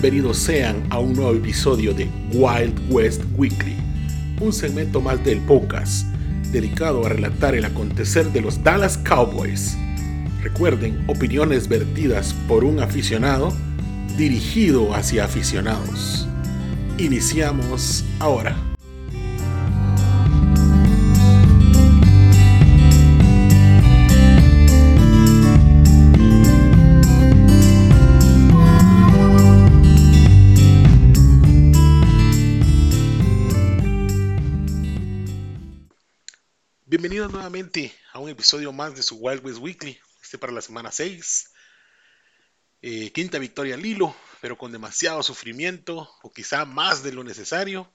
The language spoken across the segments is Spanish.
Bienvenidos sean a un nuevo episodio de Wild West Weekly, un segmento más del podcast dedicado a relatar el acontecer de los Dallas Cowboys. Recuerden, opiniones vertidas por un aficionado dirigido hacia aficionados. Iniciamos ahora. A un episodio más de su Wild West Weekly, este para la semana 6. Eh, quinta victoria al hilo, pero con demasiado sufrimiento, o quizá más de lo necesario.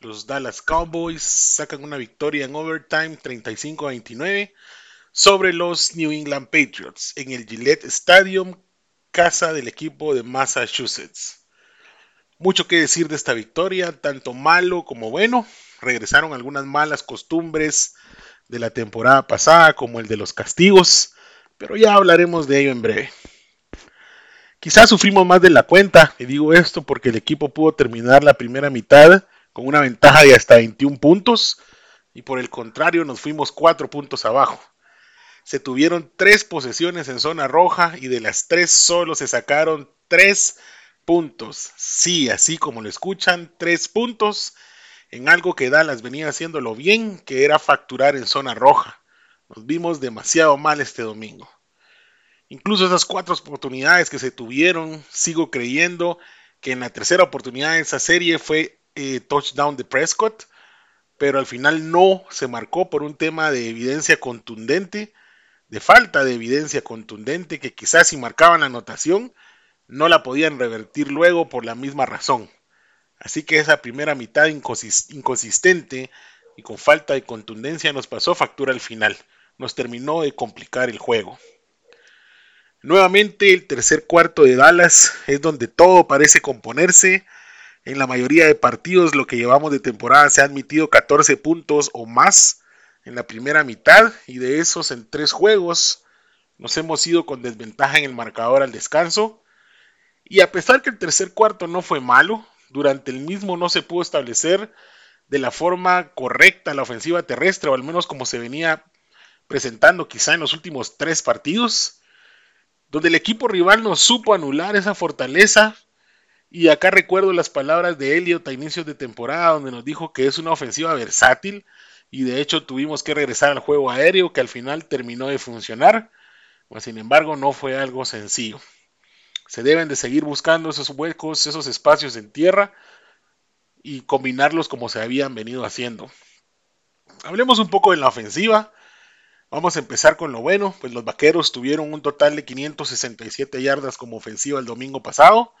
Los Dallas Cowboys sacan una victoria en overtime 35 a 29 sobre los New England Patriots en el Gillette Stadium, casa del equipo de Massachusetts. Mucho que decir de esta victoria, tanto malo como bueno. Regresaron algunas malas costumbres de la temporada pasada, como el de los castigos, pero ya hablaremos de ello en breve. Quizás sufrimos más de la cuenta, y digo esto porque el equipo pudo terminar la primera mitad con una ventaja de hasta 21 puntos, y por el contrario nos fuimos 4 puntos abajo. Se tuvieron 3 posesiones en zona roja y de las 3 solo se sacaron 3 puntos. Sí, así como lo escuchan, 3 puntos en algo que Dallas venía haciéndolo bien, que era facturar en zona roja. Nos vimos demasiado mal este domingo. Incluso esas cuatro oportunidades que se tuvieron, sigo creyendo que en la tercera oportunidad de esa serie fue eh, touchdown de Prescott, pero al final no se marcó por un tema de evidencia contundente, de falta de evidencia contundente, que quizás si marcaban la anotación, no la podían revertir luego por la misma razón. Así que esa primera mitad inconsistente y con falta de contundencia nos pasó factura al final. Nos terminó de complicar el juego. Nuevamente el tercer cuarto de Dallas es donde todo parece componerse. En la mayoría de partidos lo que llevamos de temporada se ha admitido 14 puntos o más en la primera mitad y de esos en tres juegos nos hemos ido con desventaja en el marcador al descanso. Y a pesar que el tercer cuarto no fue malo, durante el mismo no se pudo establecer de la forma correcta la ofensiva terrestre, o al menos como se venía presentando quizá en los últimos tres partidos, donde el equipo rival no supo anular esa fortaleza. Y acá recuerdo las palabras de Elliot a inicios de temporada, donde nos dijo que es una ofensiva versátil, y de hecho tuvimos que regresar al juego aéreo, que al final terminó de funcionar, pues sin embargo no fue algo sencillo. Se deben de seguir buscando esos huecos, esos espacios en tierra y combinarlos como se habían venido haciendo. Hablemos un poco de la ofensiva. Vamos a empezar con lo bueno, pues los Vaqueros tuvieron un total de 567 yardas como ofensiva el domingo pasado.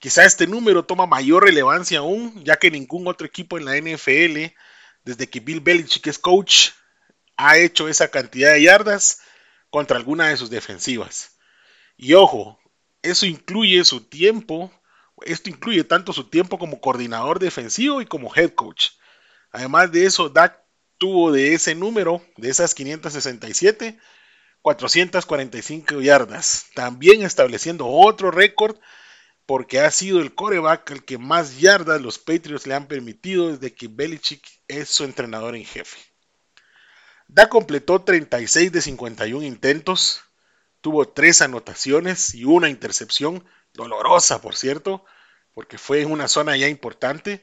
Quizá este número toma mayor relevancia aún, ya que ningún otro equipo en la NFL, desde que Bill Belichick es coach, ha hecho esa cantidad de yardas contra alguna de sus defensivas. Y ojo, eso incluye su tiempo, esto incluye tanto su tiempo como coordinador defensivo y como head coach. Además de eso, Dak tuvo de ese número, de esas 567, 445 yardas, también estableciendo otro récord porque ha sido el coreback el que más yardas los Patriots le han permitido desde que Belichick es su entrenador en jefe. Dak completó 36 de 51 intentos, tuvo tres anotaciones y una intercepción, dolorosa por cierto, porque fue en una zona ya importante.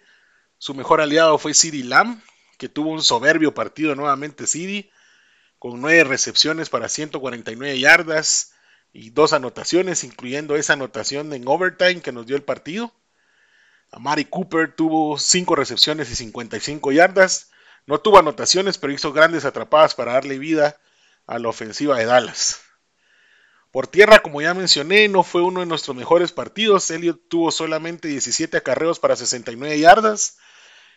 Su mejor aliado fue CeeDee Lamb, que tuvo un soberbio partido nuevamente CeeDee, con nueve recepciones para 149 yardas y dos anotaciones, incluyendo esa anotación en overtime que nos dio el partido. Amari Cooper tuvo cinco recepciones y 55 yardas. No tuvo anotaciones, pero hizo grandes atrapadas para darle vida a la ofensiva de Dallas. Por tierra, como ya mencioné, no fue uno de nuestros mejores partidos. Elliot tuvo solamente 17 acarreos para 69 yardas.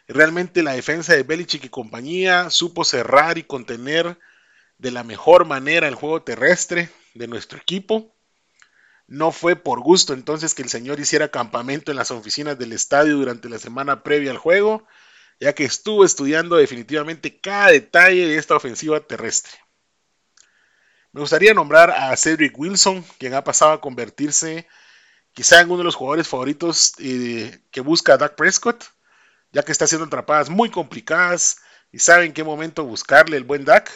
Realmente la defensa de Belichick y compañía supo cerrar y contener de la mejor manera el juego terrestre de nuestro equipo. No fue por gusto entonces que el señor hiciera campamento en las oficinas del estadio durante la semana previa al juego, ya que estuvo estudiando definitivamente cada detalle de esta ofensiva terrestre. Me gustaría nombrar a Cedric Wilson, quien ha pasado a convertirse quizá uno de los jugadores favoritos eh, que busca Doug Prescott, ya que está haciendo atrapadas muy complicadas y sabe en qué momento buscarle el buen Dak,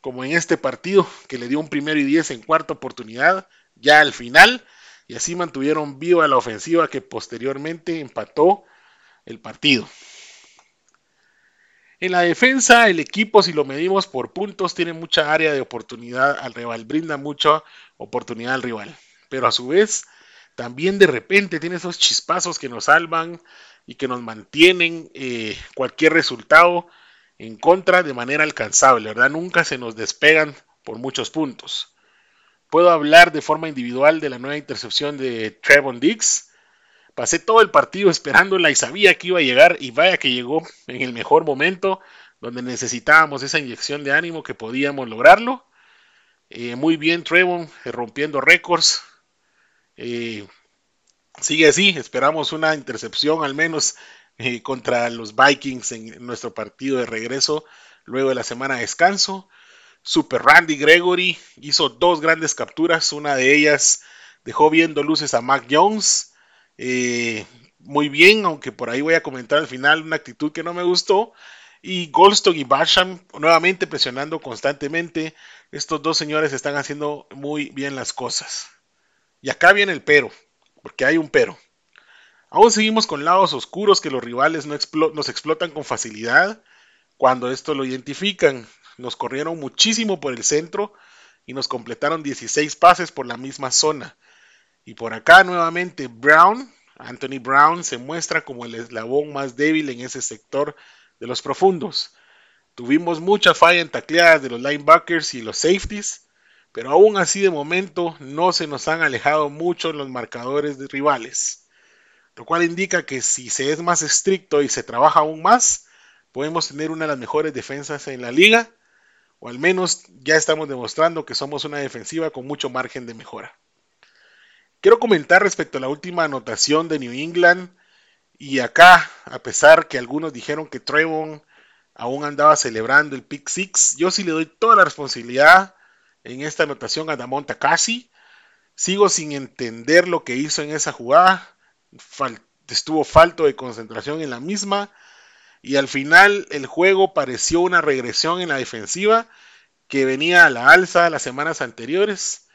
como en este partido que le dio un primero y diez en cuarta oportunidad, ya al final, y así mantuvieron viva la ofensiva que posteriormente empató el partido. En la defensa, el equipo, si lo medimos por puntos, tiene mucha área de oportunidad al rival, brinda mucha oportunidad al rival. Pero a su vez, también de repente tiene esos chispazos que nos salvan y que nos mantienen eh, cualquier resultado en contra de manera alcanzable, ¿verdad? Nunca se nos despegan por muchos puntos. Puedo hablar de forma individual de la nueva intercepción de Trevon Diggs, Pasé todo el partido esperándola y sabía que iba a llegar y vaya que llegó en el mejor momento donde necesitábamos esa inyección de ánimo que podíamos lograrlo. Eh, muy bien Trevon eh, rompiendo récords. Eh, sigue así, esperamos una intercepción al menos contra los Vikings en nuestro partido de regreso luego de la semana de descanso. Super Randy Gregory hizo dos grandes capturas, una de ellas dejó viendo luces a Mac Jones eh, muy bien, aunque por ahí voy a comentar al final una actitud que no me gustó. Y Goldstone y Basham nuevamente presionando constantemente. Estos dos señores están haciendo muy bien las cosas. Y acá viene el pero, porque hay un pero. Aún seguimos con lados oscuros que los rivales no nos explotan con facilidad cuando esto lo identifican. Nos corrieron muchísimo por el centro y nos completaron 16 pases por la misma zona. Y por acá nuevamente Brown, Anthony Brown se muestra como el eslabón más débil en ese sector de los profundos. Tuvimos mucha falla en tacleadas de los linebackers y los safeties, pero aún así de momento no se nos han alejado mucho los marcadores de rivales, lo cual indica que si se es más estricto y se trabaja aún más, podemos tener una de las mejores defensas en la liga, o al menos ya estamos demostrando que somos una defensiva con mucho margen de mejora. Quiero comentar respecto a la última anotación de New England. Y acá, a pesar que algunos dijeron que Trevon aún andaba celebrando el pick six, yo sí le doy toda la responsabilidad en esta anotación a Damon Takasi. Sigo sin entender lo que hizo en esa jugada. estuvo falto de concentración en la misma. Y al final el juego pareció una regresión en la defensiva que venía a la alza las semanas anteriores.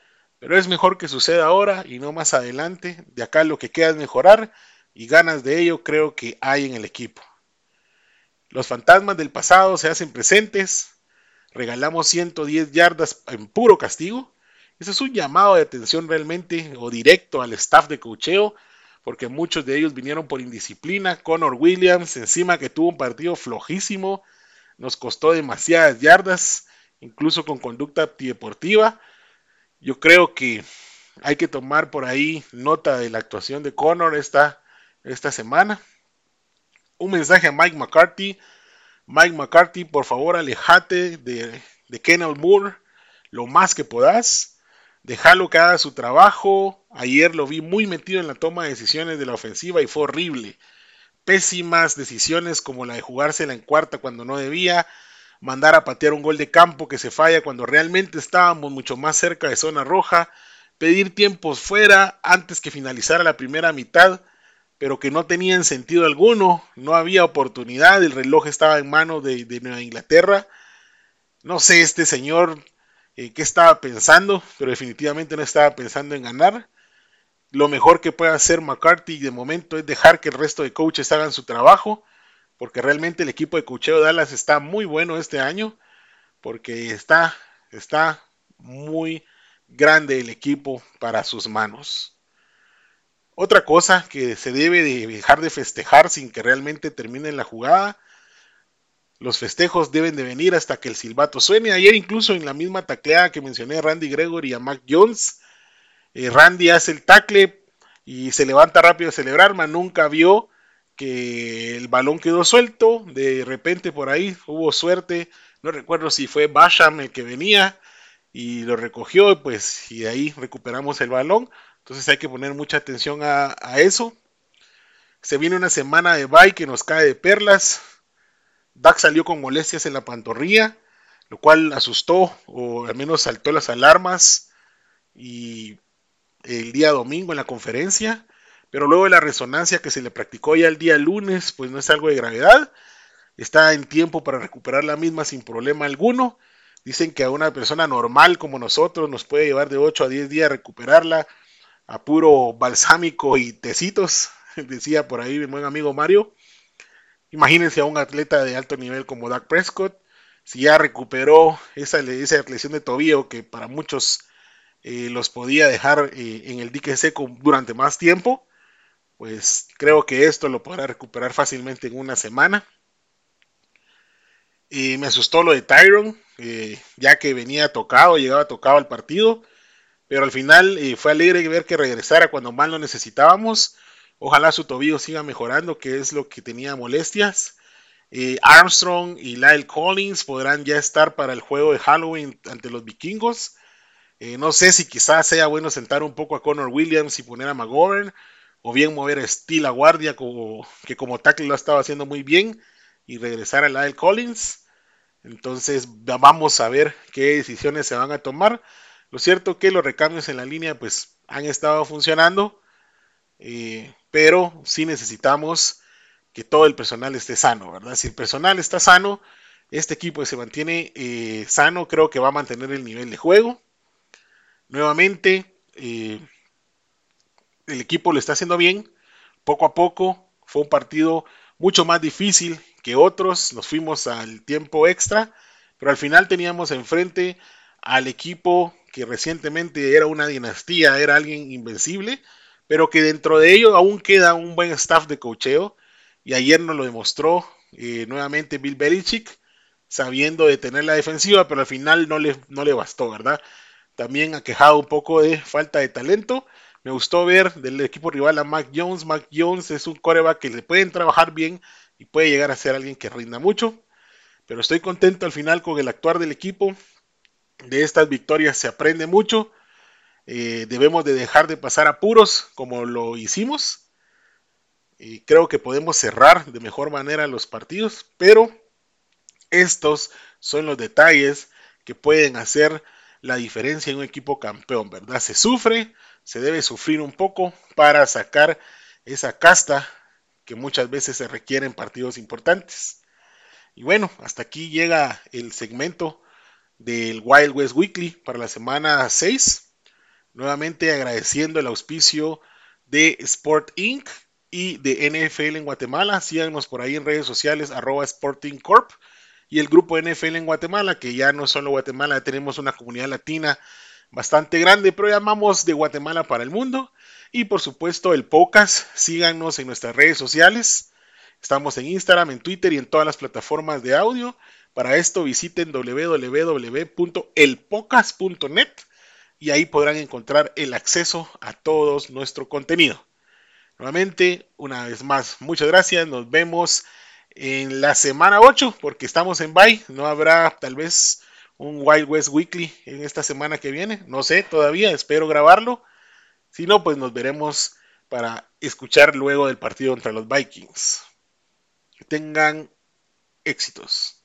Pero es mejor que suceda ahora y no más adelante. De acá lo que queda es mejorar y ganas de ello creo que hay en el equipo. Los fantasmas del pasado se hacen presentes. Regalamos 110 yardas en puro castigo. Eso es un llamado de atención realmente o directo al staff de cocheo, porque muchos de ellos vinieron por indisciplina. Connor Williams, encima que tuvo un partido flojísimo, nos costó demasiadas yardas, incluso con conducta antideportiva. Yo creo que hay que tomar por ahí nota de la actuación de Connor esta, esta semana. Un mensaje a Mike McCarthy. Mike McCarthy, por favor, alejate de, de Moore lo más que puedas. Déjalo que haga su trabajo. Ayer lo vi muy metido en la toma de decisiones de la ofensiva y fue horrible. Pésimas decisiones como la de jugársela en cuarta cuando no debía mandar a patear un gol de campo que se falla cuando realmente estábamos mucho más cerca de zona roja, pedir tiempos fuera antes que finalizara la primera mitad, pero que no tenían sentido alguno, no había oportunidad, el reloj estaba en manos de, Nueva Inglaterra. No sé este señor eh, qué estaba pensando, pero definitivamente no estaba pensando en ganar. Lo mejor que puede hacer McCarthy de momento es dejar que el resto de coaches hagan su trabajo porque realmente el equipo de Cucheo Dallas está muy bueno este año, porque está, está muy grande el equipo para sus manos. Otra cosa que se debe de dejar de festejar sin que realmente termine la jugada. Los festejos deben de venir hasta que el silbato suene. Ayer incluso en la misma tacleada que mencioné a Randy Gregory y a Mac Jones, eh, Randy hace el tackle y se levanta rápido a celebrar, mas nunca vio el balón quedó suelto, de repente por ahí hubo suerte, no recuerdo si fue Basham el que venía y lo recogió, pues y de ahí recuperamos el balón, entonces hay que poner mucha atención a, eso. Se viene una semana de bye que nos cae de perlas. Dak salió con molestias en la pantorrilla, lo cual asustó o al menos saltó las alarmas y el día domingo en la conferencia, pero luego de la resonancia que se le practicó ya el día lunes, pues no es algo de gravedad. Está en tiempo para recuperar la misma sin problema alguno. Dicen que a una persona normal como nosotros nos puede llevar de 8 a 10 días recuperarla a puro balsámico y tecitos, decía por ahí mi buen amigo Mario. Imagínense a un atleta de alto nivel como Doug Prescott, si ya recuperó esa, esa lesión de tobillo que para muchos eh, los podía dejar eh, en el dique seco durante más tiempo, pues creo que esto lo podrá recuperar fácilmente en una semana. Y me asustó lo de Tyron, eh, ya que venía tocado, llegaba tocado al partido, pero al final fue alegre ver que regresara cuando más lo necesitábamos. Ojalá su tobillo siga mejorando, que es lo que tenía molestias. Armstrong y Lyle Collins podrán ya estar para el juego de Halloween ante los vikingos. Eh, no sé si quizás sea bueno sentar un poco a Connor Williams y poner a McGovern, o bien mover Steel a guardia, como, que como tackle lo estaba haciendo muy bien, y regresar a Lyle Collins. Entonces vamos a ver qué decisiones se van a tomar. Lo cierto que los recambios en la línea pues han estado funcionando, eh, pero sí necesitamos que todo el personal esté sano, ¿verdad? Si el personal está sano, este equipo se mantiene eh, sano, creo que va a mantener el nivel de juego. Nuevamente, eh, el equipo lo está haciendo bien, poco a poco. Fue un partido mucho más difícil que otros. Nos fuimos al tiempo extra, pero al final teníamos enfrente al equipo que recientemente era una dinastía, era alguien invencible, pero que dentro de ello aún queda un buen staff de cocheo. Y ayer nos lo demostró eh, nuevamente Bill Belichick, sabiendo detener la defensiva, pero al final no le, no le bastó, ¿verdad? también ha quejado un poco de falta de talento. Me gustó ver del equipo rival a Mac Jones. Mac Jones es un coreback que le pueden trabajar bien y puede llegar a ser alguien que rinda mucho. Pero estoy contento al final con el actuar del equipo. De estas victorias se aprende mucho. Eh, debemos de dejar de pasar apuros como lo hicimos. Y creo que podemos cerrar de mejor manera los partidos. Pero estos son los detalles que pueden hacer la diferencia en un equipo campeón, ¿verdad? Se sufre, se debe sufrir un poco para sacar esa casta que muchas veces se requiere en partidos importantes. Y bueno, hasta aquí llega el segmento del Wild West Weekly para la semana 6. Nuevamente agradeciendo el auspicio de Sport Inc. y de NFL en Guatemala. Síganos por ahí en redes sociales arroba Sporting Corp y el grupo NFL en Guatemala, que ya no solo Guatemala, tenemos una comunidad latina bastante grande, pero llamamos de Guatemala para el mundo. Y por supuesto el podcast, síganos en nuestras redes sociales. Estamos en Instagram, en Twitter y en todas las plataformas de audio. Para esto visiten www.elpocas.net y ahí podrán encontrar el acceso a todo nuestro contenido. Nuevamente, una vez más, muchas gracias. Nos vemos en la semana 8, porque estamos en bye, no habrá tal vez un Wild West Weekly en esta semana que viene, no sé todavía, espero grabarlo. Si no, pues nos veremos para escuchar luego del partido contra los Vikings. Que tengan éxitos.